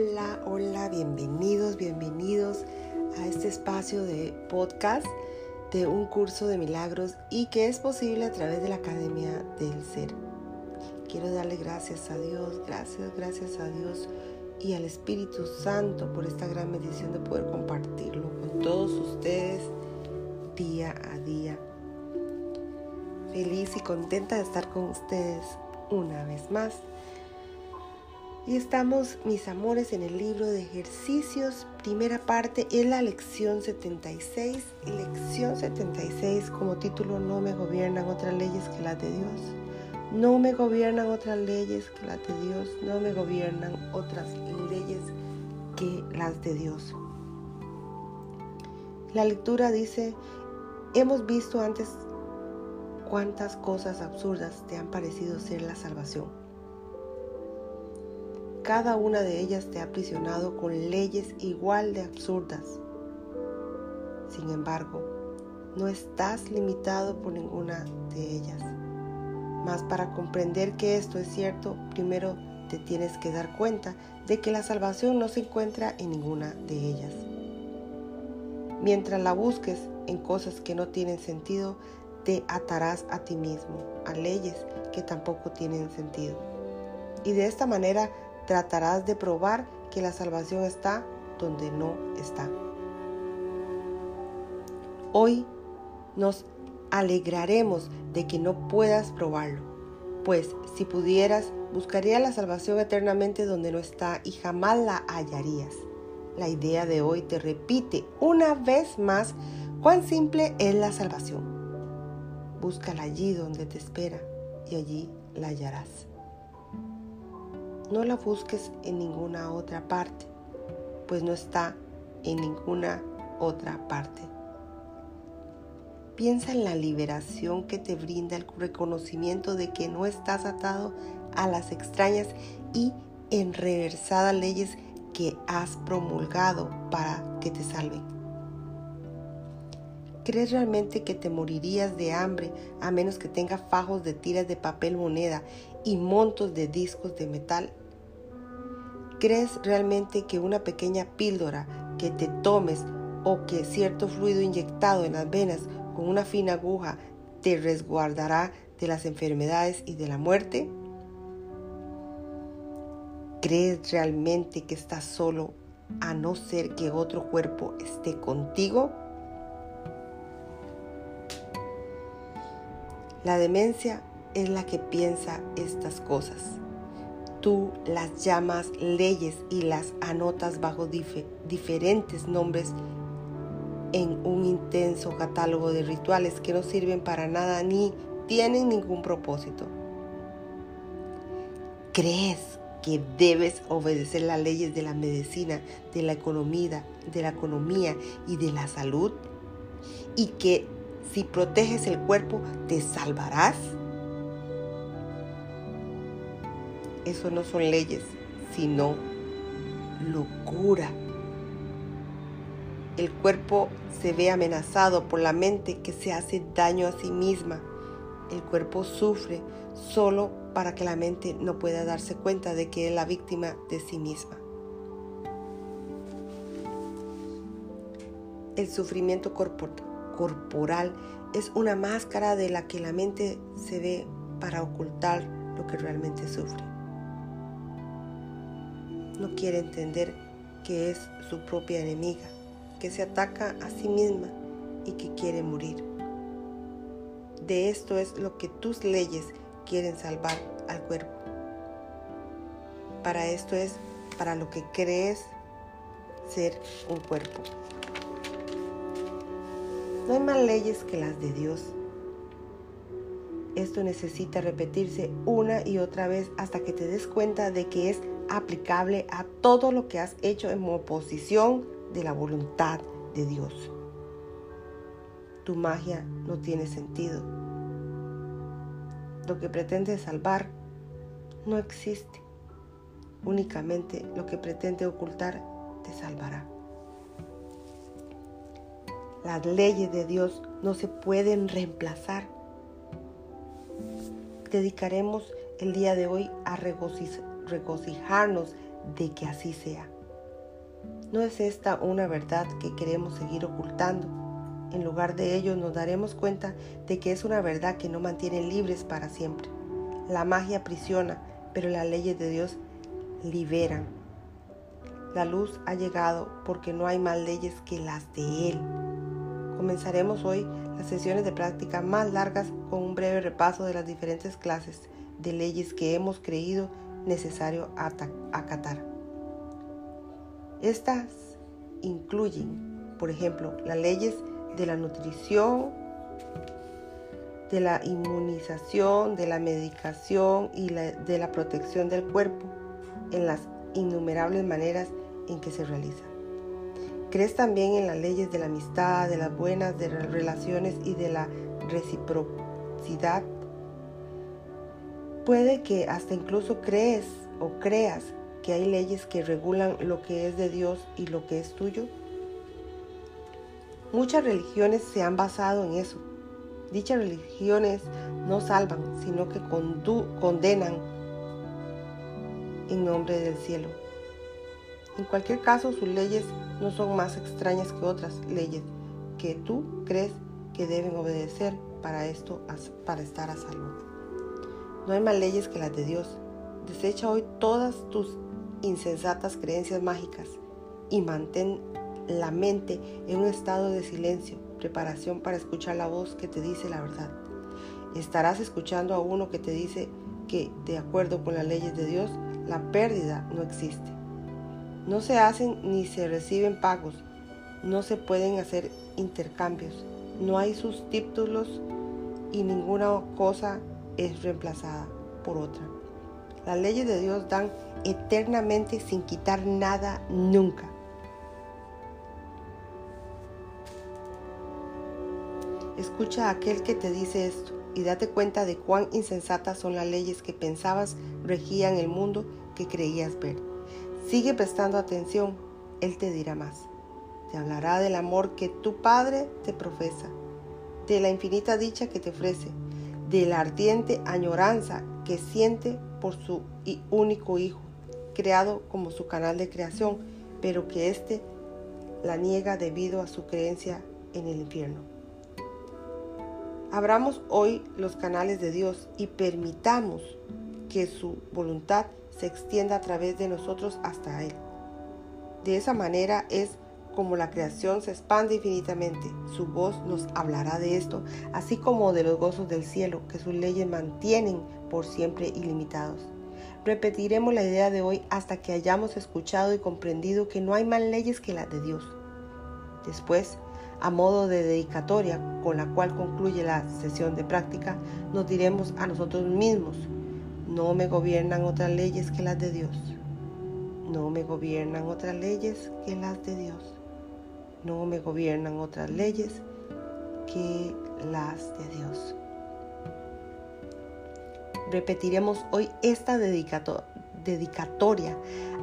Hola, hola, bienvenidos, bienvenidos a este espacio de podcast de un curso de milagros y que es posible a través de la Academia del Ser. Quiero darle gracias a Dios, gracias, gracias a Dios y al Espíritu Santo por esta gran bendición de poder compartirlo con todos ustedes día a día. Feliz y contenta de estar con ustedes una vez más. Y estamos, mis amores, en el libro de ejercicios, primera parte, es la lección 76. Lección 76 como título, no me gobiernan otras leyes que las de Dios. No me gobiernan otras leyes que las de Dios. No me gobiernan otras leyes que las de Dios. La lectura dice, hemos visto antes cuántas cosas absurdas te han parecido ser la salvación cada una de ellas te ha aprisionado con leyes igual de absurdas. Sin embargo, no estás limitado por ninguna de ellas. Mas para comprender que esto es cierto, primero te tienes que dar cuenta de que la salvación no se encuentra en ninguna de ellas. Mientras la busques en cosas que no tienen sentido, te atarás a ti mismo, a leyes que tampoco tienen sentido. Y de esta manera tratarás de probar que la salvación está donde no está. Hoy nos alegraremos de que no puedas probarlo, pues si pudieras, buscaría la salvación eternamente donde no está y jamás la hallarías. La idea de hoy te repite una vez más cuán simple es la salvación. Búscala allí donde te espera y allí la hallarás. No la busques en ninguna otra parte, pues no está en ninguna otra parte. Piensa en la liberación que te brinda el reconocimiento de que no estás atado a las extrañas y enreversadas leyes que has promulgado para que te salven. ¿Crees realmente que te morirías de hambre a menos que tenga fajos de tiras de papel moneda y montos de discos de metal ¿Crees realmente que una pequeña píldora que te tomes o que cierto fluido inyectado en las venas con una fina aguja te resguardará de las enfermedades y de la muerte? ¿Crees realmente que estás solo a no ser que otro cuerpo esté contigo? La demencia es la que piensa estas cosas tú las llamas leyes y las anotas bajo diferentes nombres en un intenso catálogo de rituales que no sirven para nada ni tienen ningún propósito. ¿Crees que debes obedecer las leyes de la medicina, de la economía, de la economía y de la salud? Y que si proteges el cuerpo te salvarás? Eso no son leyes, sino locura. El cuerpo se ve amenazado por la mente que se hace daño a sí misma. El cuerpo sufre solo para que la mente no pueda darse cuenta de que es la víctima de sí misma. El sufrimiento corporal es una máscara de la que la mente se ve para ocultar lo que realmente sufre no quiere entender que es su propia enemiga, que se ataca a sí misma y que quiere morir. De esto es lo que tus leyes quieren salvar al cuerpo. Para esto es para lo que crees ser un cuerpo. No hay más leyes que las de Dios. Esto necesita repetirse una y otra vez hasta que te des cuenta de que es aplicable a todo lo que has hecho en oposición de la voluntad de Dios. Tu magia no tiene sentido. Lo que pretende salvar no existe. Únicamente lo que pretende ocultar te salvará. Las leyes de Dios no se pueden reemplazar. Dedicaremos el día de hoy a regocijar regocijarnos de que así sea. No es esta una verdad que queremos seguir ocultando. En lugar de ello nos daremos cuenta de que es una verdad que no mantiene libres para siempre. La magia aprisiona, pero las leyes de Dios liberan. La luz ha llegado porque no hay más leyes que las de Él. Comenzaremos hoy las sesiones de práctica más largas con un breve repaso de las diferentes clases de leyes que hemos creído necesario acatar. Estas incluyen, por ejemplo, las leyes de la nutrición, de la inmunización, de la medicación y de la protección del cuerpo en las innumerables maneras en que se realiza. ¿Crees también en las leyes de la amistad, de las buenas de las relaciones y de la reciprocidad? Puede que hasta incluso crees o creas que hay leyes que regulan lo que es de Dios y lo que es tuyo. Muchas religiones se han basado en eso. Dichas religiones no salvan, sino que condenan en nombre del cielo. En cualquier caso, sus leyes no son más extrañas que otras leyes que tú crees que deben obedecer para esto, para estar a salvo. No hay más leyes que las de Dios. Desecha hoy todas tus insensatas creencias mágicas y mantén la mente en un estado de silencio, preparación para escuchar la voz que te dice la verdad. Estarás escuchando a uno que te dice que, de acuerdo con las leyes de Dios, la pérdida no existe. No se hacen ni se reciben pagos, no se pueden hacer intercambios, no hay sustitutos y ninguna cosa es reemplazada por otra. Las leyes de Dios dan eternamente sin quitar nada nunca. Escucha a aquel que te dice esto y date cuenta de cuán insensatas son las leyes que pensabas regían el mundo que creías ver. Sigue prestando atención, Él te dirá más. Te hablará del amor que tu Padre te profesa, de la infinita dicha que te ofrece, de la ardiente añoranza que siente por su único Hijo, creado como su canal de creación, pero que éste la niega debido a su creencia en el infierno. Abramos hoy los canales de Dios y permitamos que su voluntad se extienda a través de nosotros hasta Él. De esa manera es como la creación se expande infinitamente. Su voz nos hablará de esto, así como de los gozos del cielo que sus leyes mantienen por siempre ilimitados. Repetiremos la idea de hoy hasta que hayamos escuchado y comprendido que no hay más leyes que las de Dios. Después, a modo de dedicatoria con la cual concluye la sesión de práctica, nos diremos a nosotros mismos, no me gobiernan otras leyes que las de Dios. No me gobiernan otras leyes que las de Dios. No me gobiernan otras leyes que las de Dios. Repetiremos hoy esta dedicatoria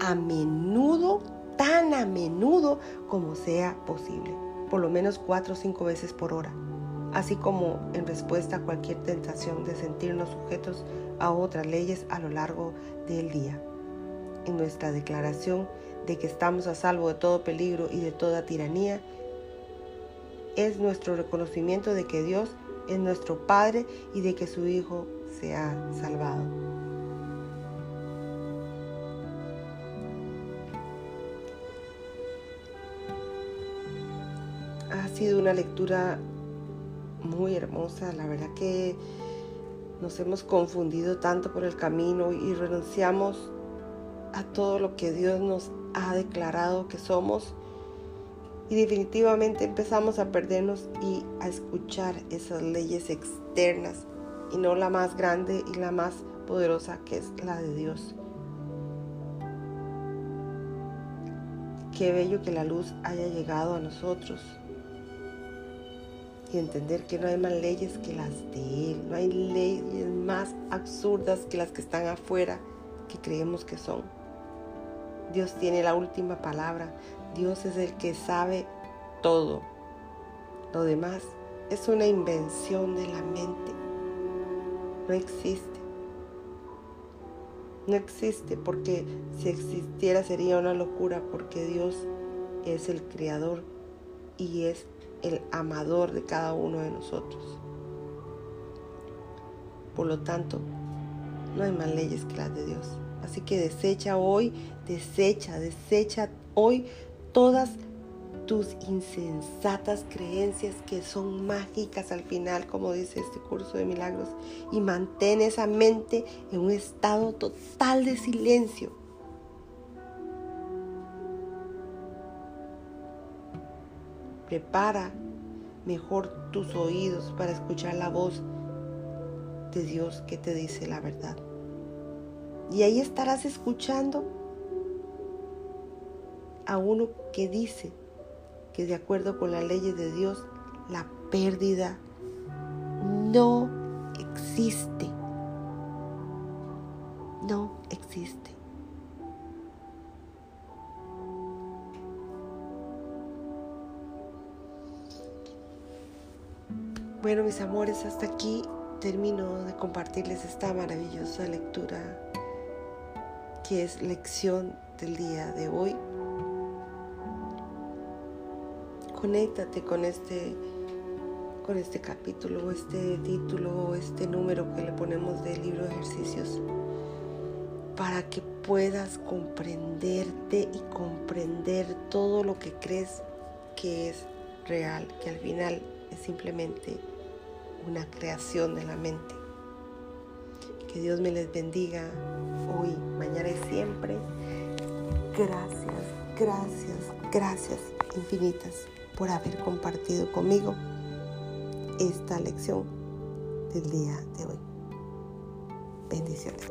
a menudo, tan a menudo como sea posible, por lo menos cuatro o cinco veces por hora, así como en respuesta a cualquier tentación de sentirnos sujetos a otras leyes a lo largo del día. En nuestra declaración de que estamos a salvo de todo peligro y de toda tiranía, es nuestro reconocimiento de que Dios es nuestro Padre y de que su Hijo se ha salvado. Ha sido una lectura muy hermosa, la verdad que nos hemos confundido tanto por el camino y renunciamos a todo lo que Dios nos ha declarado que somos. Y definitivamente empezamos a perdernos y a escuchar esas leyes externas y no la más grande y la más poderosa que es la de Dios. Qué bello que la luz haya llegado a nosotros y entender que no hay más leyes que las de Él, no hay leyes más absurdas que las que están afuera que creemos que son. Dios tiene la última palabra, Dios es el que sabe todo. Lo demás es una invención de la mente, no existe. No existe porque si existiera sería una locura porque Dios es el creador y es el amador de cada uno de nosotros. Por lo tanto, no hay más leyes que las de Dios. Así que desecha hoy, desecha, desecha hoy todas tus insensatas creencias que son mágicas al final, como dice este curso de milagros, y mantén esa mente en un estado total de silencio. Prepara mejor tus oídos para escuchar la voz de Dios que te dice la verdad. Y ahí estarás escuchando a uno que dice que de acuerdo con las leyes de Dios, la pérdida no existe. No existe. Bueno, mis amores, hasta aquí termino de compartirles esta maravillosa lectura que es lección del día de hoy. Conéctate con este con este capítulo, este título, este número que le ponemos del libro de ejercicios para que puedas comprenderte y comprender todo lo que crees que es real, que al final es simplemente una creación de la mente. Que Dios me les bendiga hoy, mañana y siempre. Gracias, gracias, gracias infinitas por haber compartido conmigo esta lección del día de hoy. Bendiciones.